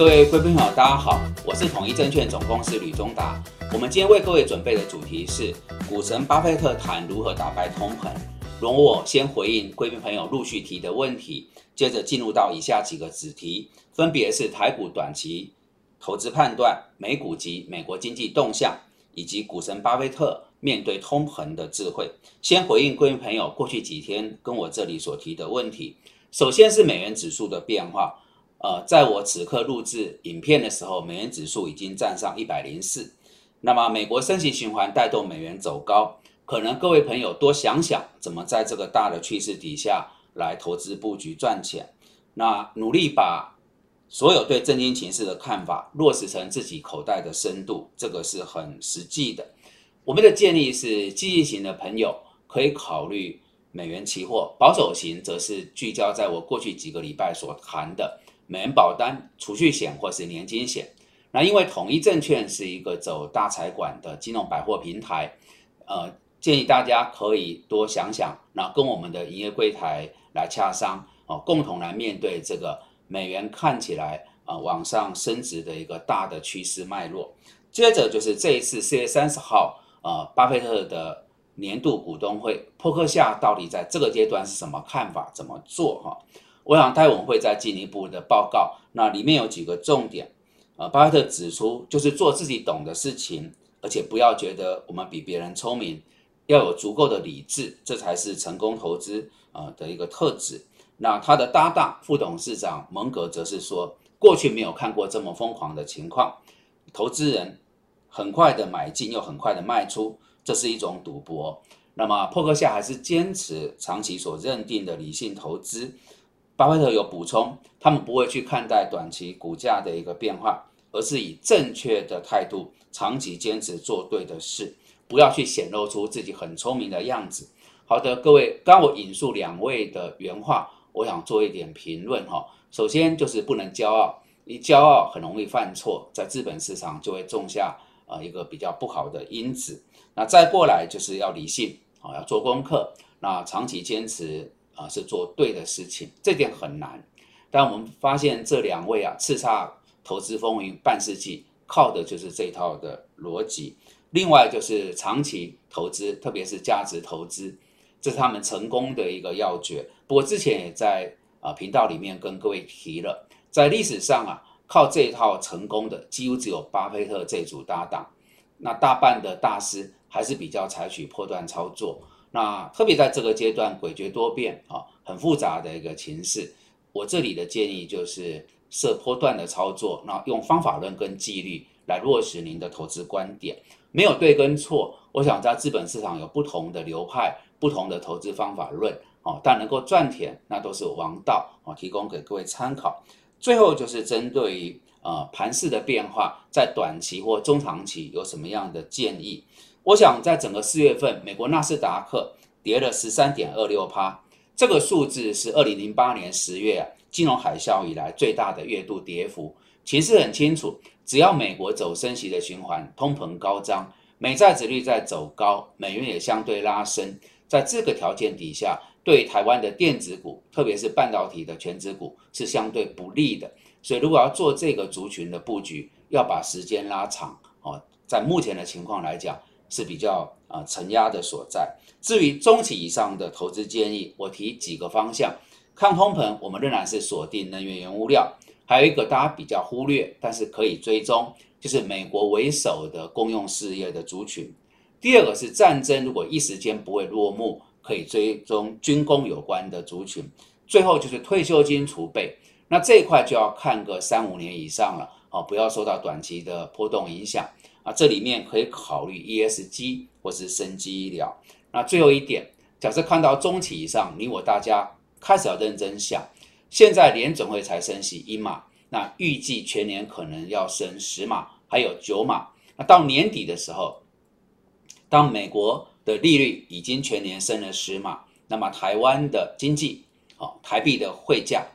各位贵宾朋友，大家好，我是统一证券总公司吕中达。我们今天为各位准备的主题是股神巴菲特谈如何打败通膨。容我先回应贵宾朋友陆续提的问题，接着进入到以下几个子题，分别是台股短期投资判断、美股及美国经济动向，以及股神巴菲特面对通膨的智慧。先回应贵宾朋友过去几天跟我这里所提的问题。首先是美元指数的变化。呃，在我此刻录制影片的时候，美元指数已经站上一百零四。那么，美国升息循环带动美元走高，可能各位朋友多想想，怎么在这个大的趋势底下来投资布局赚钱。那努力把所有对震惊情势的看法落实成自己口袋的深度，这个是很实际的。我们的建议是，积极型的朋友可以考虑美元期货，保守型则是聚焦在我过去几个礼拜所谈的。美元保单、储蓄险或是年金险，那因为统一证券是一个走大财管的金融百货平台，呃，建议大家可以多想想，那跟我们的营业柜台来洽商哦，共同来面对这个美元看起来啊往上升值的一个大的趋势脉络。接着就是这一次四月三十号，呃，巴菲特的年度股东会，破克夏到底在这个阶段是什么看法？怎么做？哈？我想待会会再进一步的报告，那里面有几个重点，呃，巴菲特指出，就是做自己懂的事情，而且不要觉得我们比别人聪明，要有足够的理智，这才是成功投资呃的一个特质。那他的搭档副董事长蒙格则是说，过去没有看过这么疯狂的情况，投资人很快的买进又很快的卖出，这是一种赌博。那么珀克夏还是坚持长期所认定的理性投资。巴菲特有补充，他们不会去看待短期股价的一个变化，而是以正确的态度，长期坚持做对的事，不要去显露出自己很聪明的样子。好的，各位，刚我引述两位的原话，我想做一点评论哈。首先就是不能骄傲，一骄傲很容易犯错，在资本市场就会种下呃一个比较不好的因子。那再过来就是要理性啊，要做功课，那长期坚持。啊，是做对的事情，这点很难。但我们发现这两位啊，叱咤投资风云半世纪，靠的就是这套的逻辑。另外就是长期投资，特别是价值投资，这是他们成功的一个要诀。不过之前也在啊频道里面跟各位提了，在历史上啊，靠这一套成功的几乎只有巴菲特这组搭档，那大半的大师还是比较采取破断操作。那特别在这个阶段诡谲多变啊，很复杂的一个情势，我这里的建议就是设波段的操作，那用方法论跟纪律来落实您的投资观点，没有对跟错。我想在资本市场有不同的流派，不同的投资方法论哦，但能够赚钱那都是王道哦，提供给各位参考。最后就是针对于呃盘势的变化，在短期或中长期有什么样的建议？我想，在整个四月份，美国纳斯达克跌了十三点二六趴，这个数字是二零零八年十月金融海啸以来最大的月度跌幅。其实很清楚，只要美国走升息的循环，通膨高涨，美债值率在走高，美元也相对拉升，在这个条件底下，对台湾的电子股，特别是半导体的全指股是相对不利的。所以，如果要做这个族群的布局，要把时间拉长哦。在目前的情况来讲，是比较啊承压的所在。至于中期以上的投资建议，我提几个方向。抗通膨，我们仍然是锁定能源原物料。还有一个大家比较忽略，但是可以追踪，就是美国为首的公用事业的族群。第二个是战争，如果一时间不会落幕，可以追踪军工有关的族群。最后就是退休金储备，那这一块就要看个三五年以上了，哦，不要受到短期的波动影响。啊，这里面可以考虑 ESG 或是生机医疗。那最后一点，假设看到中期以上，你我大家开始要认真想，现在联总会才升息一码，那预计全年可能要升十码，还有九码。那到年底的时候，当美国的利率已经全年升了十码，那么台湾的经济，哦，台币的汇价、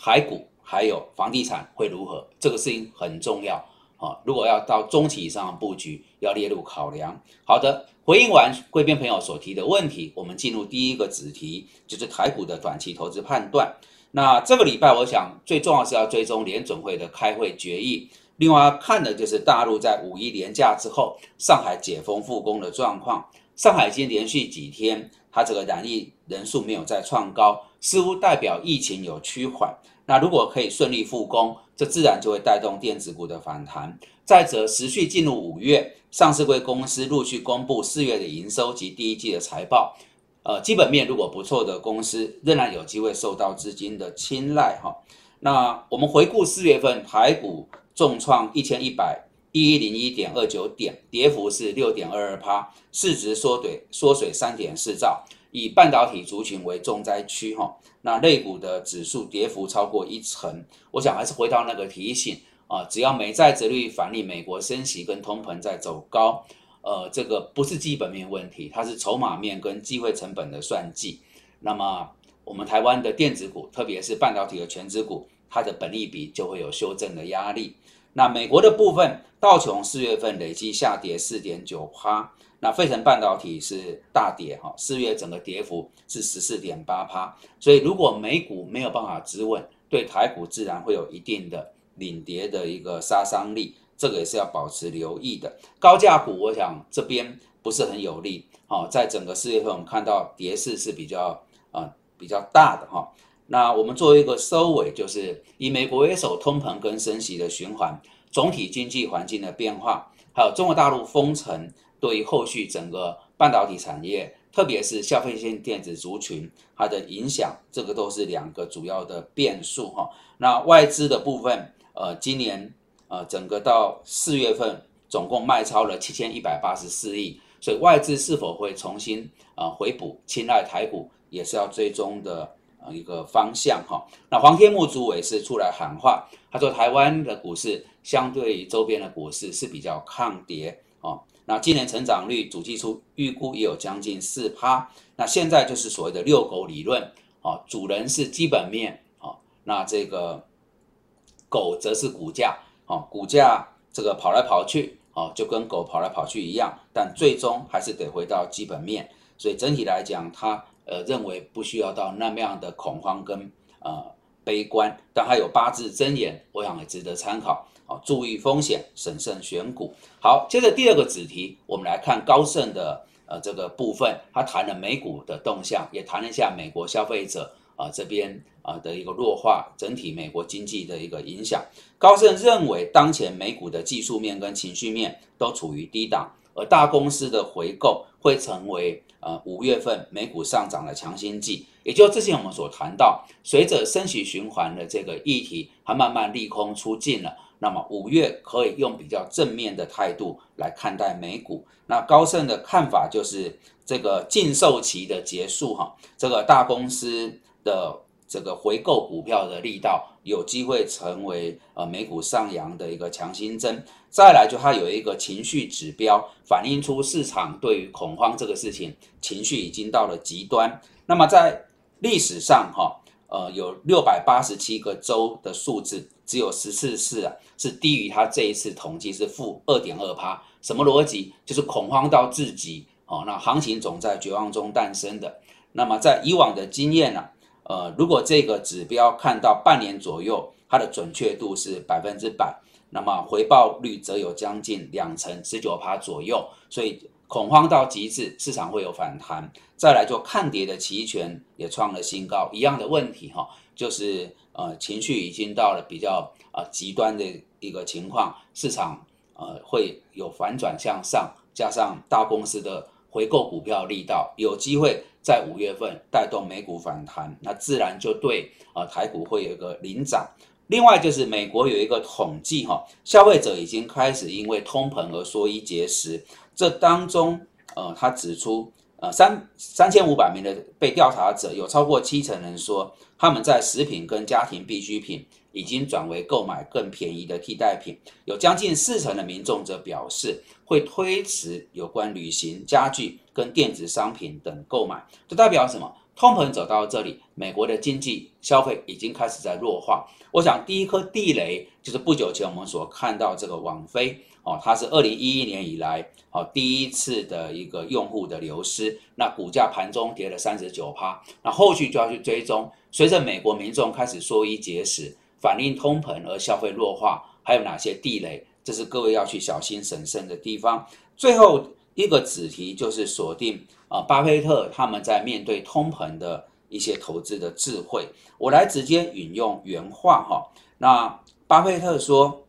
台股还有房地产会如何？这个事情很重要。好，如果要到中期以上的布局，要列入考量。好的，回应完贵宾朋友所提的问题，我们进入第一个子题，就是台股的短期投资判断。那这个礼拜，我想最重要是要追踪联准会的开会决议。另外要看的就是大陆在五一连假之后，上海解封复工的状况。上海已经连续几天，它这个染疫人数没有再创高，似乎代表疫情有趋缓。那如果可以顺利复工，这自然就会带动电子股的反弹。再者，持续进入五月，上市贵公司陆续公布四月的营收及第一季的财报。呃，基本面如果不错的公司，仍然有机会受到资金的青睐哈。那我们回顾四月份台股重创一千一百一一零一点二九点，跌幅是六点二二趴，市值缩水缩水三点四兆，以半导体族群为重灾区哈。那类股的指数跌幅超过一成，我想还是回到那个提醒啊，只要美债殖率反映美国升息跟通膨在走高。呃，这个不是基本面问题，它是筹码面跟机会成本的算计。那么，我们台湾的电子股，特别是半导体的全资股，它的本利比就会有修正的压力。那美国的部分，道琼四月份累计下跌四点九趴，那费城半导体是大跌哈，四月整个跌幅是十四点八趴。所以，如果美股没有办法止稳，对台股自然会有一定的领跌的一个杀伤力。这个也是要保持留意的，高价股，我想这边不是很有利。好，在整个四月份，我们看到跌势是比较啊比较大的哈。那我们作为一个收尾，就是以美国为首，通膨跟升息的循环，总体经济环境的变化，还有中国大陆封城对于后续整个半导体产业，特别是消费性电子族群它的影响，这个都是两个主要的变数哈。那外资的部分，呃，今年。呃，整个到四月份总共卖超了七千一百八十四亿，所以外资是否会重新呃回补青睐台股，也是要追踪的呃一个方向哈。那黄天木主委是出来喊话，他说台湾的股市相对于周边的股市是比较抗跌哦。那今年成长率主计处预估也有将近四趴，那现在就是所谓的遛狗理论哦，主人是基本面哦，那这个狗则是股价。哦，股价这个跑来跑去，哦，就跟狗跑来跑去一样，但最终还是得回到基本面。所以整体来讲，它呃认为不需要到那么样的恐慌跟呃悲观，但还有八字真言，我想也值得参考。哦，注意风险，审慎选股。好，接着第二个子题，我们来看高盛的呃这个部分，他谈了美股的动向，也谈了一下美国消费者。啊，这边啊的一个弱化，整体美国经济的一个影响。高盛认为，当前美股的技术面跟情绪面都处于低档，而大公司的回购会成为呃五月份美股上涨的强心剂。也就之前我们所谈到，随着升息循环的这个议题，它慢慢利空出尽了，那么五月可以用比较正面的态度来看待美股。那高盛的看法就是这个禁售期的结束，哈，这个大公司。的这个回购股票的力道有机会成为呃美股上扬的一个强心针。再来就它有一个情绪指标，反映出市场对于恐慌这个事情情绪已经到了极端。那么在历史上哈呃有六百八十七个州的数字，只有十四次啊是低于它这一次统计是负二点二趴。什么逻辑？就是恐慌到至极哦，那行情总在绝望中诞生的。那么在以往的经验呢？呃，如果这个指标看到半年左右，它的准确度是百分之百，那么回报率则有将近两成，十九趴左右。所以恐慌到极致，市场会有反弹。再来就看跌的期权也创了新高，一样的问题哈，就是呃情绪已经到了比较呃极端的一个情况，市场呃会有反转向上，加上大公司的回购股票力道，有机会。在五月份带动美股反弹，那自然就对呃台股会有一个领涨。另外就是美国有一个统计哈，消费者已经开始因为通膨而缩衣节食。这当中呃，他指出呃三三千五百名的被调查者，有超过七成人说他们在食品跟家庭必需品已经转为购买更便宜的替代品。有将近四成的民众则表示会推迟有关旅行、家具。跟电子商品等购买，这代表什么？通膨走到这里，美国的经济消费已经开始在弱化。我想第一颗地雷就是不久前我们所看到这个网飞哦，它是二零一一年以来哦第一次的一个用户的流失，那股价盘中跌了三十九趴，那后续就要去追踪随着美国民众开始缩衣节食，反映通膨而消费弱化，还有哪些地雷？这是各位要去小心审慎的地方。最后一个子题就是锁定啊，巴菲特他们在面对通膨的一些投资的智慧。我来直接引用原话哈。那巴菲特说：“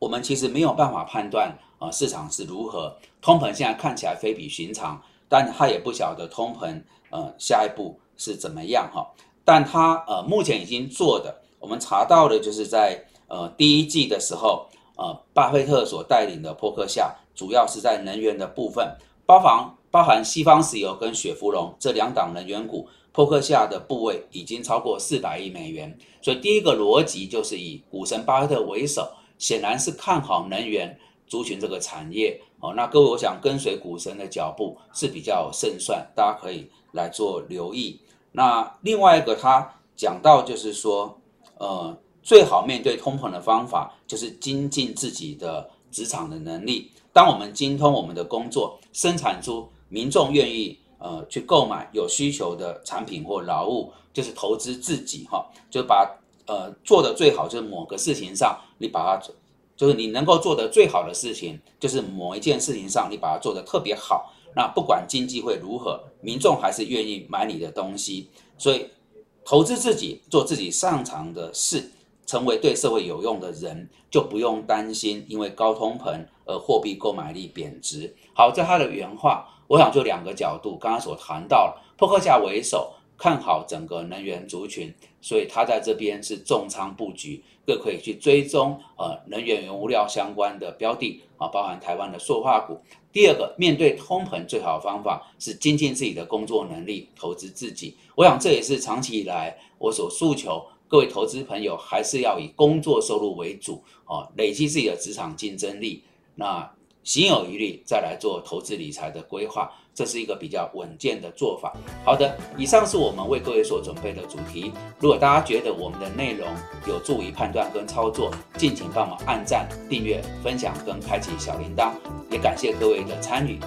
我们其实没有办法判断啊，市场是如何。通膨现在看起来非比寻常，但他也不晓得通膨呃下一步是怎么样哈。但他呃目前已经做的，我们查到的就是在呃第一季的时候，呃巴菲特所带领的波克夏，主要是在能源的部分，包含包含西方石油跟雪佛龙这两档能源股。”破克下的部位已经超过四百亿美元，所以第一个逻辑就是以股神巴菲特为首，显然是看好能源族群这个产业。哦，那各位，我想跟随股神的脚步是比较胜算，大家可以来做留意。那另外一个他讲到就是说，呃，最好面对通膨的方法就是精进自己的职场的能力。当我们精通我们的工作，生产出民众愿意。呃，去购买有需求的产品或劳务，就是投资自己哈，就把呃做的最好，就是某个事情上你把它，就是你能够做的最好的事情，就是某一件事情上你把它做的特别好。那不管经济会如何，民众还是愿意买你的东西。所以投资自己，做自己擅长的事，成为对社会有用的人，就不用担心因为高通膨而货币购买力贬值。好，在他的原话。我想就两个角度，刚刚所谈到了，破克夏为首看好整个能源族群，所以他在这边是重仓布局，各可以去追踪呃能源原物料相关的标的啊，包含台湾的塑化股。第二个，面对通膨最好的方法是精进自己的工作能力，投资自己。我想这也是长期以来我所诉求，各位投资朋友还是要以工作收入为主哦，累积自己的职场竞争力。那。心有余力再来做投资理财的规划，这是一个比较稳健的做法。好的，以上是我们为各位所准备的主题。如果大家觉得我们的内容有助于判断跟操作，敬请帮忙按赞、订阅、分享跟开启小铃铛。也感谢各位的参与。